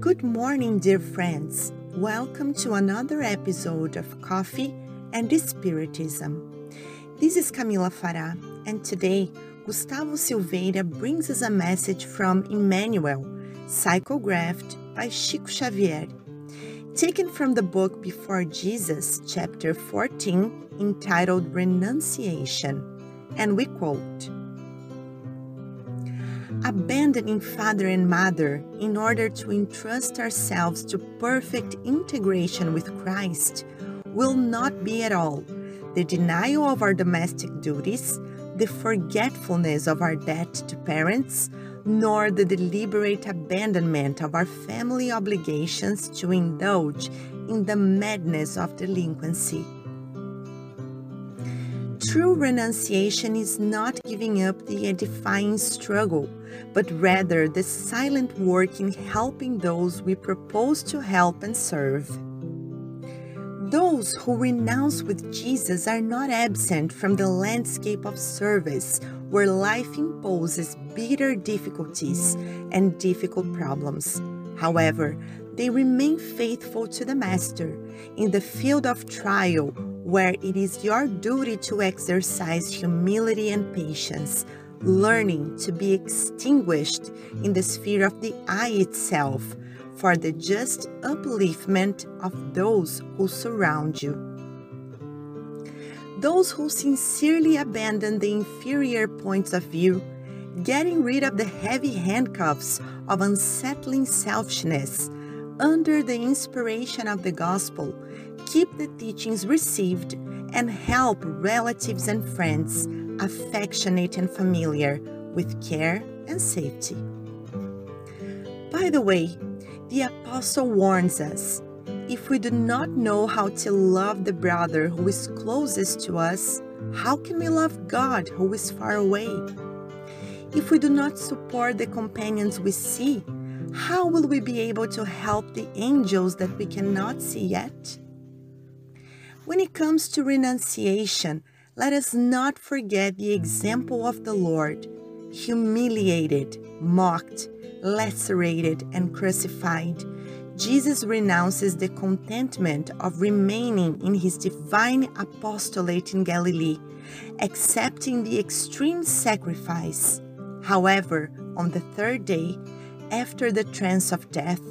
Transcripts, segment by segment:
Good morning, dear friends. Welcome to another episode of Coffee and Spiritism. This is Camila Farah, and today Gustavo Silveira brings us a message from Emmanuel, psychographed by Chico Xavier, taken from the book Before Jesus, chapter 14, entitled Renunciation. And we quote abandoning father and mother in order to entrust ourselves to perfect integration with Christ will not be at all the denial of our domestic duties, the forgetfulness of our debt to parents, nor the deliberate abandonment of our family obligations to indulge in the madness of delinquency. True renunciation is not giving up the edifying struggle, but rather the silent work in helping those we propose to help and serve. Those who renounce with Jesus are not absent from the landscape of service where life imposes bitter difficulties and difficult problems. However, they remain faithful to the Master in the field of trial where it is your duty to exercise humility and patience, learning to be extinguished in the sphere of the I itself for the just upliftment of those who surround you. Those who sincerely abandon the inferior points of view, getting rid of the heavy handcuffs of unsettling selfishness under the inspiration of the gospel, keep the teachings received, and help relatives and friends, affectionate and familiar, with care and safety. By the way, the Apostle warns us if we do not know how to love the brother who is closest to us, how can we love God who is far away? If we do not support the companions we see, how will we be able to help the angels that we cannot see yet? When it comes to renunciation, let us not forget the example of the Lord, humiliated, mocked, lacerated, and crucified. Jesus renounces the contentment of remaining in his divine apostolate in Galilee, accepting the extreme sacrifice. However, on the third day, after the trance of death,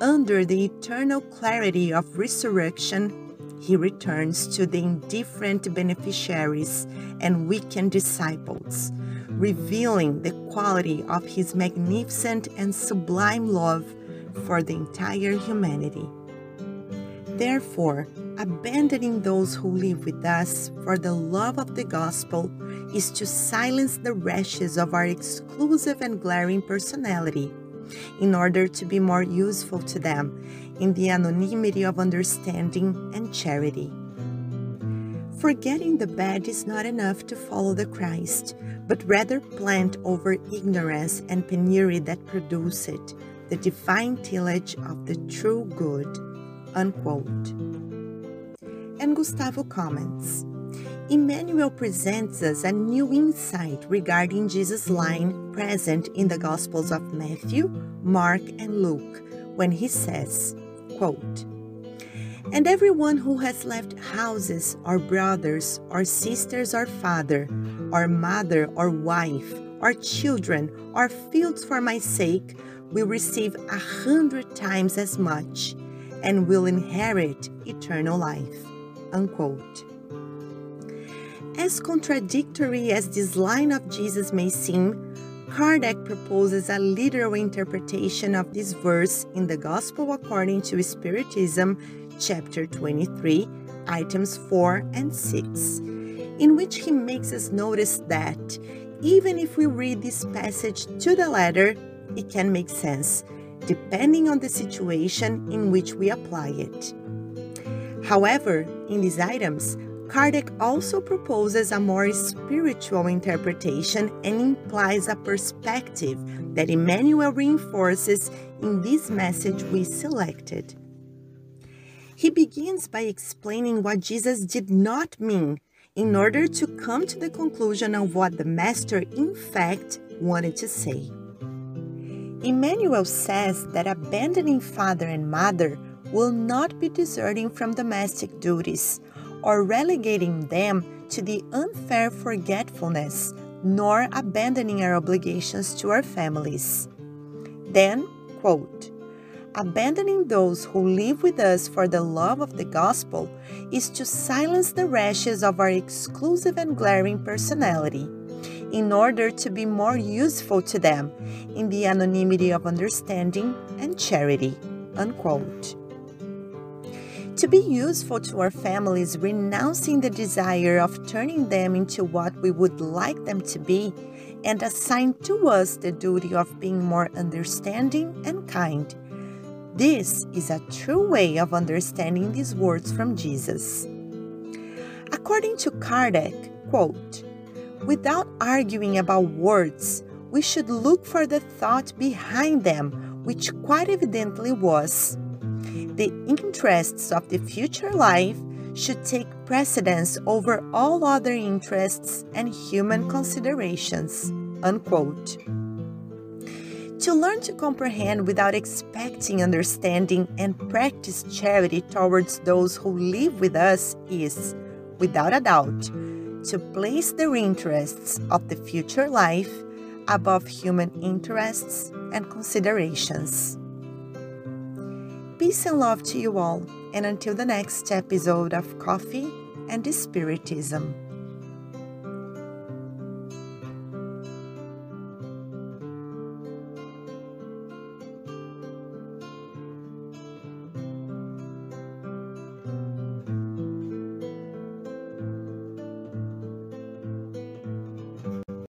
under the eternal clarity of resurrection, he returns to the indifferent beneficiaries and weakened disciples, revealing the quality of his magnificent and sublime love for the entire humanity. Therefore, abandoning those who live with us for the love of the gospel is to silence the rashes of our exclusive and glaring personality in order to be more useful to them in the anonymity of understanding and charity. Forgetting the bad is not enough to follow the Christ, but rather plant over ignorance and penury that produce it the divine tillage of the true good. Unquote. And Gustavo comments Emmanuel presents us a new insight regarding Jesus' line present in the Gospels of Matthew, Mark, and Luke when he says, quote, And everyone who has left houses, or brothers, or sisters, or father, or mother, or wife, or children, or fields for my sake will receive a hundred times as much and will inherit eternal life. Unquote. As contradictory as this line of Jesus may seem, Kardec proposes a literal interpretation of this verse in the Gospel according to Spiritism, chapter 23, items 4 and 6, in which he makes us notice that even if we read this passage to the letter, it can make sense, depending on the situation in which we apply it. However, in these items, Kardec also proposes a more spiritual interpretation and implies a perspective that Emmanuel reinforces in this message we selected. He begins by explaining what Jesus did not mean in order to come to the conclusion of what the Master in fact wanted to say. Emmanuel says that abandoning father and mother will not be deserting from domestic duties or relegating them to the unfair forgetfulness, nor abandoning our obligations to our families. Then, quote, abandoning those who live with us for the love of the gospel is to silence the rashes of our exclusive and glaring personality in order to be more useful to them in the anonymity of understanding and charity. Unquote. To be useful to our families, renouncing the desire of turning them into what we would like them to be, and assign to us the duty of being more understanding and kind. This is a true way of understanding these words from Jesus. According to Kardec, quote, without arguing about words, we should look for the thought behind them, which quite evidently was the interests of the future life should take precedence over all other interests and human considerations. Unquote. To learn to comprehend without expecting understanding and practice charity towards those who live with us is, without a doubt, to place the interests of the future life above human interests and considerations. Peace and love to you all, and until the next episode of Coffee and Spiritism.